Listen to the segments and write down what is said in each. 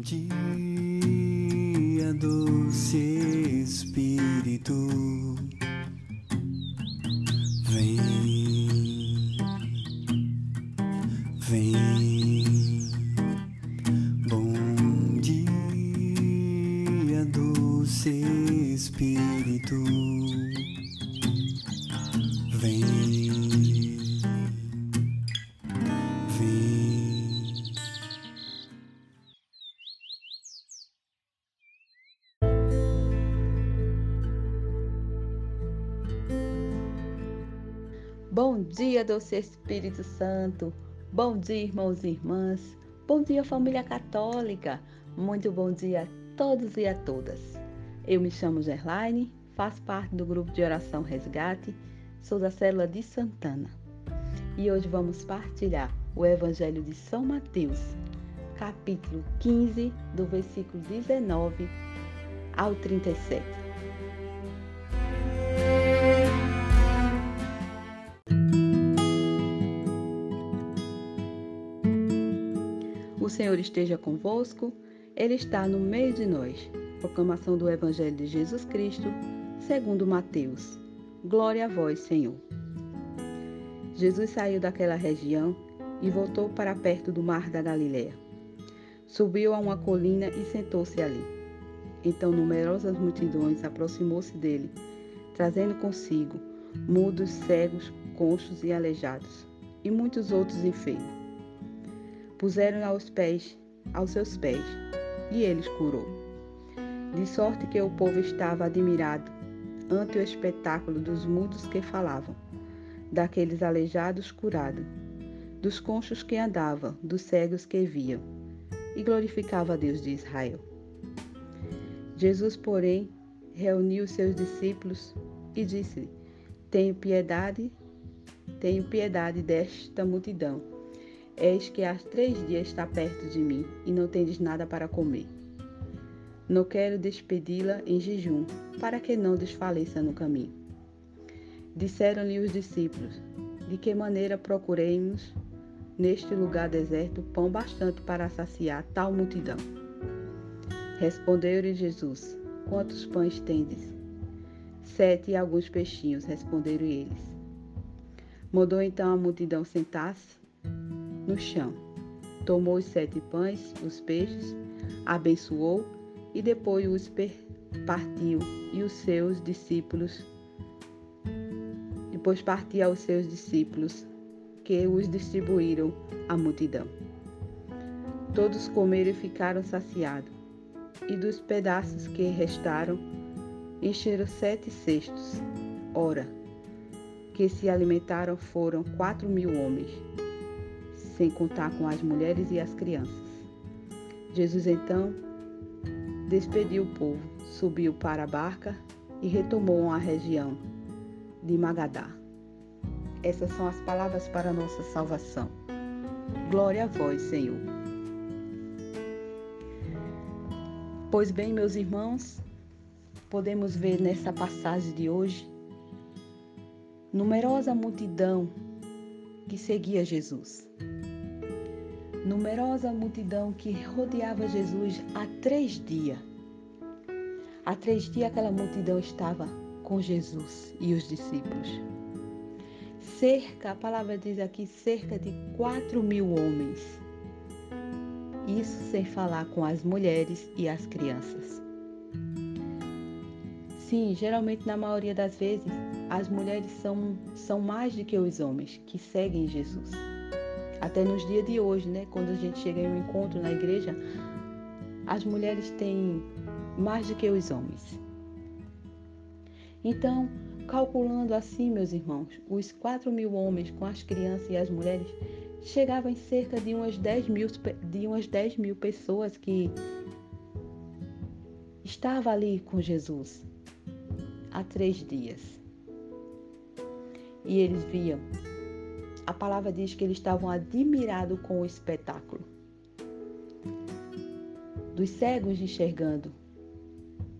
dia, doce Espírito, Bom dia, doce Espírito Santo. Bom dia, irmãos e irmãs. Bom dia, família católica. Muito bom dia a todos e a todas. Eu me chamo Gerlaine, faço parte do grupo de oração Resgate, sou da célula de Santana. E hoje vamos partilhar o Evangelho de São Mateus, capítulo 15, do versículo 19 ao 37. Senhor esteja convosco, Ele está no meio de nós. Proclamação do Evangelho de Jesus Cristo, segundo Mateus. Glória a vós, Senhor. Jesus saiu daquela região e voltou para perto do mar da Galiléia. Subiu a uma colina e sentou-se ali. Então numerosas multidões aproximou-se dele, trazendo consigo mudos, cegos, conchos e aleijados, e muitos outros enfermos puseram aos pés, aos seus pés, e ele os curou. De sorte que o povo estava admirado ante o espetáculo dos mudos que falavam, daqueles aleijados curados, dos conchos que andavam, dos cegos que viam, e glorificava a Deus de Israel. Jesus, porém, reuniu seus discípulos e disse: Tenho piedade, tenho piedade desta multidão Eis que há três dias está perto de mim e não tendes nada para comer. Não quero despedi-la em jejum, para que não desfaleça no caminho. Disseram-lhe os discípulos: De que maneira procuremos neste lugar deserto pão bastante para saciar tal multidão? Respondeu-lhe Jesus: Quantos pães tendes? Sete e alguns peixinhos, responderam eles. Mandou então a multidão sentar-se no chão. Tomou os sete pães, os peixes, abençoou e depois os partiu e os seus discípulos. Depois partiu aos seus discípulos, que os distribuíram à multidão. Todos comeram e ficaram saciados, e dos pedaços que restaram, encheram sete cestos. Ora, que se alimentaram foram quatro mil homens sem contar com as mulheres e as crianças. Jesus então despediu o povo, subiu para a barca e retomou a região de Magadá. Essas são as palavras para a nossa salvação. Glória a vós, Senhor. Pois bem, meus irmãos, podemos ver nessa passagem de hoje numerosa multidão que seguia Jesus numerosa multidão que rodeava Jesus há três dias. Há três dias aquela multidão estava com Jesus e os discípulos. Cerca, a palavra diz aqui, cerca de quatro mil homens. Isso sem falar com as mulheres e as crianças. Sim, geralmente na maioria das vezes, as mulheres são, são mais do que os homens que seguem Jesus. Até nos dias de hoje, né? Quando a gente chega em um encontro na igreja, as mulheres têm mais do que os homens. Então, calculando assim, meus irmãos, os 4 mil homens com as crianças e as mulheres chegavam em cerca de umas 10 mil, de umas 10 mil pessoas que estavam ali com Jesus há três dias. E eles viam a palavra diz que eles estavam admirados com o espetáculo. Dos cegos enxergando,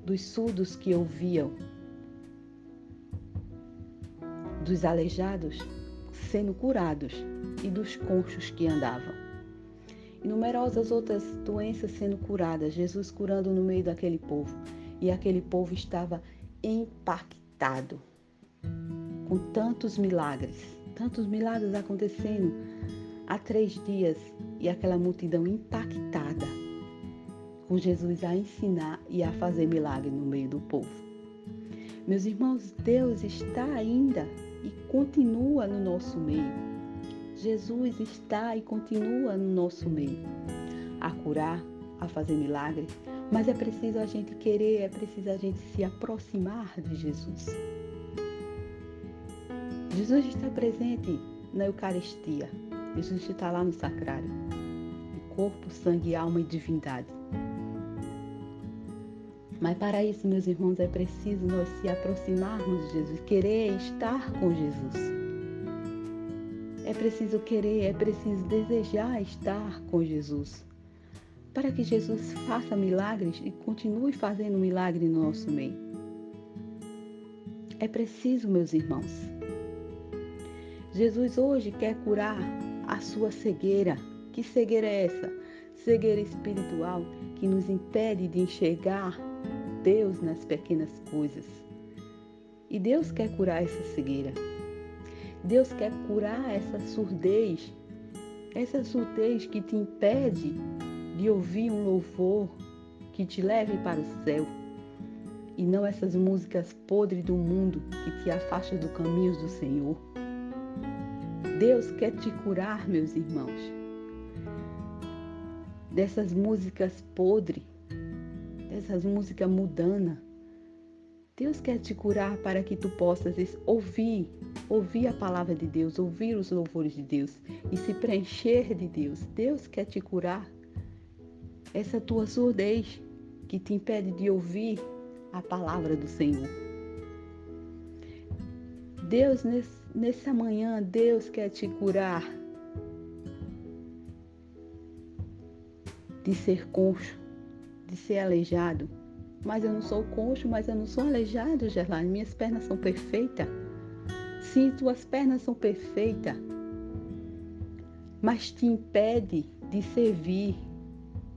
dos surdos que ouviam, dos aleijados sendo curados e dos conchos que andavam. e numerosas outras doenças sendo curadas, Jesus curando no meio daquele povo. E aquele povo estava impactado com tantos milagres, tantos milagres acontecendo há três dias e aquela multidão impactada com Jesus a ensinar e a fazer milagre no meio do povo. Meus irmãos, Deus está ainda e continua no nosso meio. Jesus está e continua no nosso meio a curar, a fazer milagres, mas é preciso a gente querer, é preciso a gente se aproximar de Jesus. Jesus está presente na Eucaristia. Jesus está lá no sacrário, corpo, sangue, alma e divindade. Mas para isso, meus irmãos, é preciso nós se aproximarmos de Jesus, querer estar com Jesus. É preciso querer, é preciso desejar estar com Jesus. Para que Jesus faça milagres e continue fazendo milagre no nosso meio. É preciso, meus irmãos. Jesus hoje quer curar a sua cegueira. Que cegueira é essa? Cegueira espiritual que nos impede de enxergar Deus nas pequenas coisas. E Deus quer curar essa cegueira. Deus quer curar essa surdez, essa surdez que te impede de ouvir um louvor que te leve para o céu. E não essas músicas podres do mundo que te afastam do caminho do Senhor. Deus quer te curar, meus irmãos, dessas músicas podres essas músicas mudana. Deus quer te curar para que tu possas ouvir, ouvir a palavra de Deus, ouvir os louvores de Deus e se preencher de Deus. Deus quer te curar essa tua surdez que te impede de ouvir a palavra do Senhor. Deus, nessa manhã, Deus quer te curar de ser concho, de ser aleijado. Mas eu não sou coxo, mas eu não sou aleijado, Gerlane. Minhas pernas são perfeitas. Sim, tuas pernas são perfeitas. Mas te impede de servir,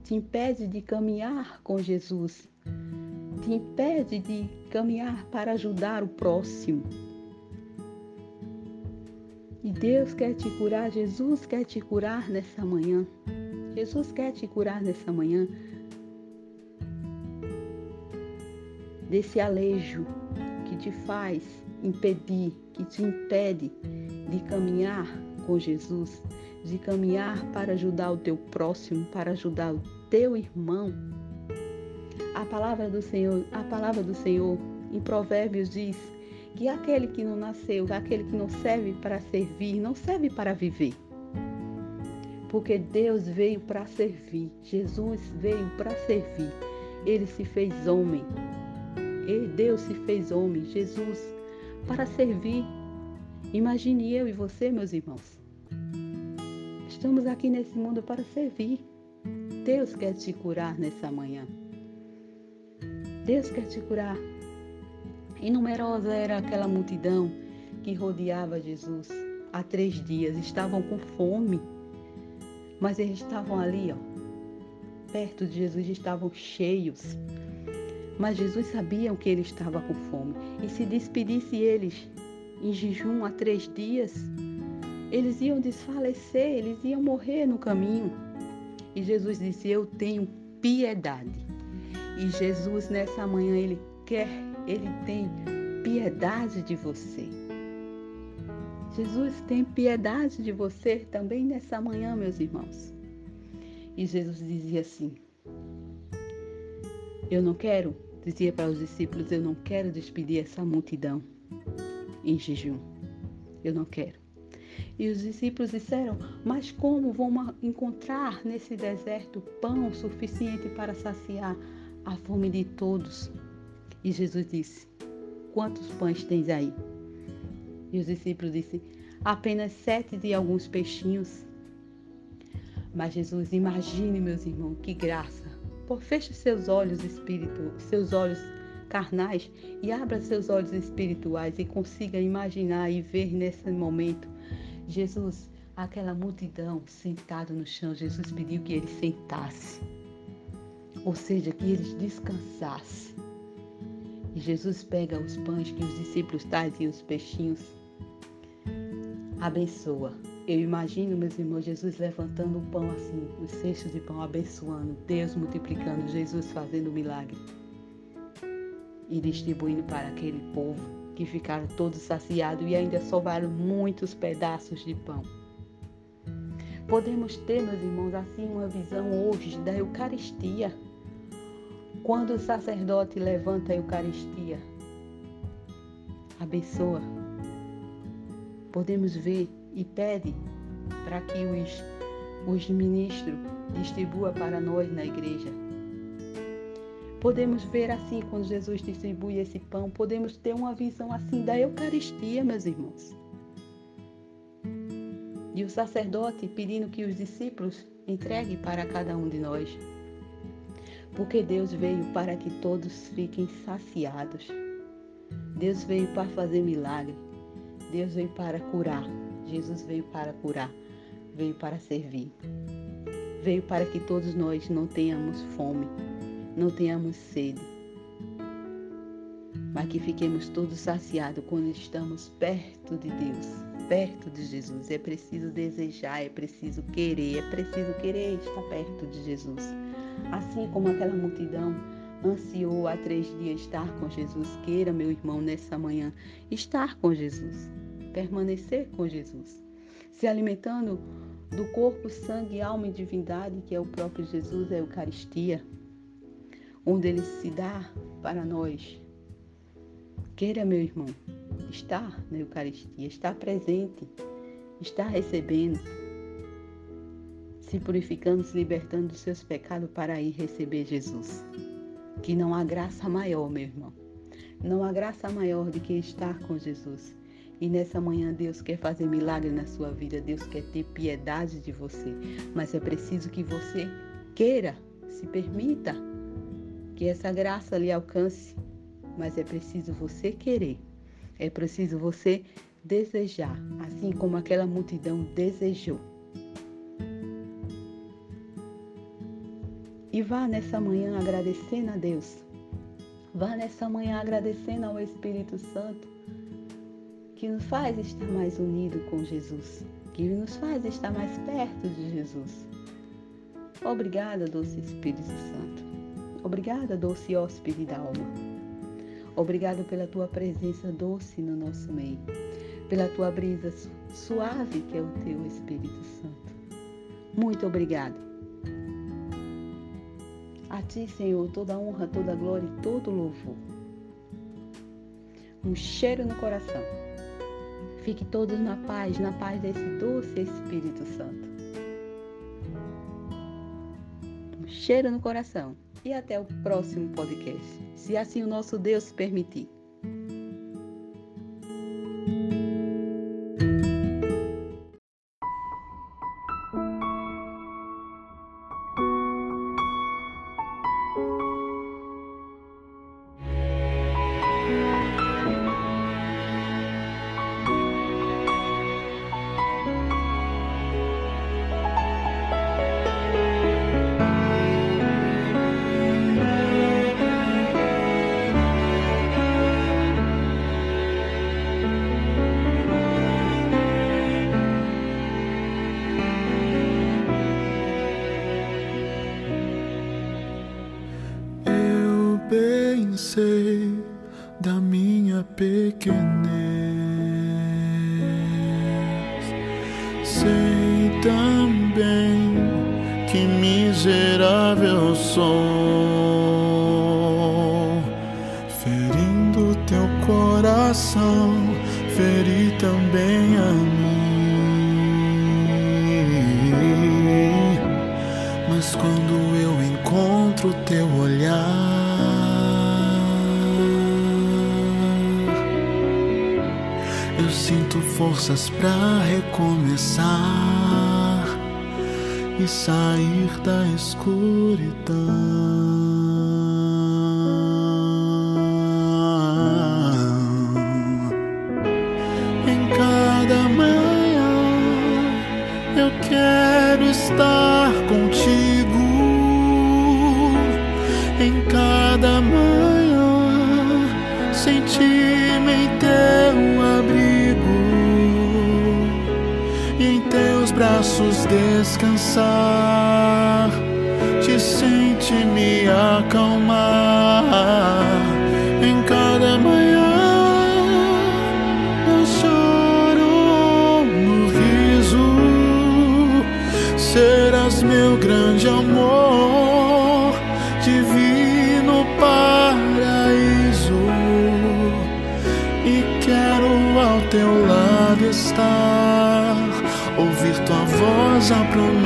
te impede de caminhar com Jesus, te impede de caminhar para ajudar o próximo. E Deus quer te curar, Jesus quer te curar nessa manhã. Jesus quer te curar nessa manhã. desse alejo que te faz impedir, que te impede de caminhar com Jesus, de caminhar para ajudar o teu próximo, para ajudar o teu irmão. A palavra do Senhor, a palavra do Senhor em Provérbios diz que aquele que não nasceu, aquele que não serve para servir, não serve para viver. Porque Deus veio para servir, Jesus veio para servir. Ele se fez homem, e Deus se fez homem, Jesus, para servir. Imagine eu e você, meus irmãos. Estamos aqui nesse mundo para servir. Deus quer te curar nessa manhã. Deus quer te curar. E numerosa era aquela multidão que rodeava Jesus há três dias. Estavam com fome, mas eles estavam ali, ó, perto de Jesus, estavam cheios. Mas Jesus sabia que ele estava com fome. E se despedisse eles em jejum há três dias, eles iam desfalecer, eles iam morrer no caminho. E Jesus disse: Eu tenho piedade. E Jesus, nessa manhã, ele quer, ele tem piedade de você. Jesus tem piedade de você também nessa manhã, meus irmãos. E Jesus dizia assim: eu não quero, dizia para os discípulos, eu não quero despedir essa multidão em jejum. Eu não quero. E os discípulos disseram: Mas como vamos encontrar nesse deserto pão suficiente para saciar a fome de todos? E Jesus disse: Quantos pães tens aí? E os discípulos disseram: Apenas sete de alguns peixinhos. Mas Jesus, imagine, meus irmãos, que graça por feche seus olhos espírito, seus olhos carnais e abra seus olhos espirituais e consiga imaginar e ver nesse momento Jesus aquela multidão sentada no chão, Jesus pediu que eles sentassem, ou seja, que eles descansassem. E Jesus pega os pães que os discípulos traziam, os peixinhos, abençoa. Eu imagino, meus irmãos, Jesus levantando o pão assim, os cestos de pão, abençoando, Deus multiplicando, Jesus fazendo o milagre e distribuindo para aquele povo que ficaram todos saciados e ainda sobraram muitos pedaços de pão. Podemos ter, meus irmãos, assim uma visão hoje da Eucaristia. Quando o sacerdote levanta a Eucaristia, abençoa. Podemos ver e pede para que os, os ministros distribua para nós na igreja. Podemos ver assim quando Jesus distribui esse pão, podemos ter uma visão assim da Eucaristia, meus irmãos. E o sacerdote pedindo que os discípulos entreguem para cada um de nós. Porque Deus veio para que todos fiquem saciados. Deus veio para fazer milagre. Deus veio para curar. Jesus veio para curar. Veio para servir. Veio para que todos nós não tenhamos fome, não tenhamos sede, mas que fiquemos todos saciados quando estamos perto de Deus perto de Jesus. É preciso desejar, é preciso querer, é preciso querer estar perto de Jesus. Assim como aquela multidão ansiou há três dias estar com Jesus, queira, meu irmão, nessa manhã, estar com Jesus, permanecer com Jesus, se alimentando do corpo, sangue, alma e divindade, que é o próprio Jesus, é a Eucaristia, onde ele se dá para nós. Queira, meu irmão, estar na Eucaristia, estar presente, estar recebendo, se purificando, se libertando dos seus pecados para ir receber Jesus. Que não há graça maior, meu irmão. Não há graça maior do que estar com Jesus. E nessa manhã Deus quer fazer milagre na sua vida, Deus quer ter piedade de você, mas é preciso que você queira, se permita que essa graça lhe alcance, mas é preciso você querer. É preciso você desejar, assim como aquela multidão desejou. Vá nessa manhã agradecendo a Deus. Vá nessa manhã agradecendo ao Espírito Santo que nos faz estar mais unido com Jesus, que nos faz estar mais perto de Jesus. Obrigada, doce Espírito Santo. Obrigada, doce hóspede da alma. Obrigado pela tua presença doce no nosso meio, pela tua brisa suave que é o teu Espírito Santo. Muito obrigado. A ti, Senhor, toda honra, toda glória e todo louvor. Um cheiro no coração. Fique todos na paz, na paz desse doce Espírito Santo. Um cheiro no coração e até o próximo podcast, se assim o nosso Deus permitir. Pequenez. Sei também que miserável sou, ferindo teu coração, forças para recomeçar e sair da escuridão. Em cada manhã estar contigo em cada manhã, sentir-me braços descansar, te sente me acalmar ao teu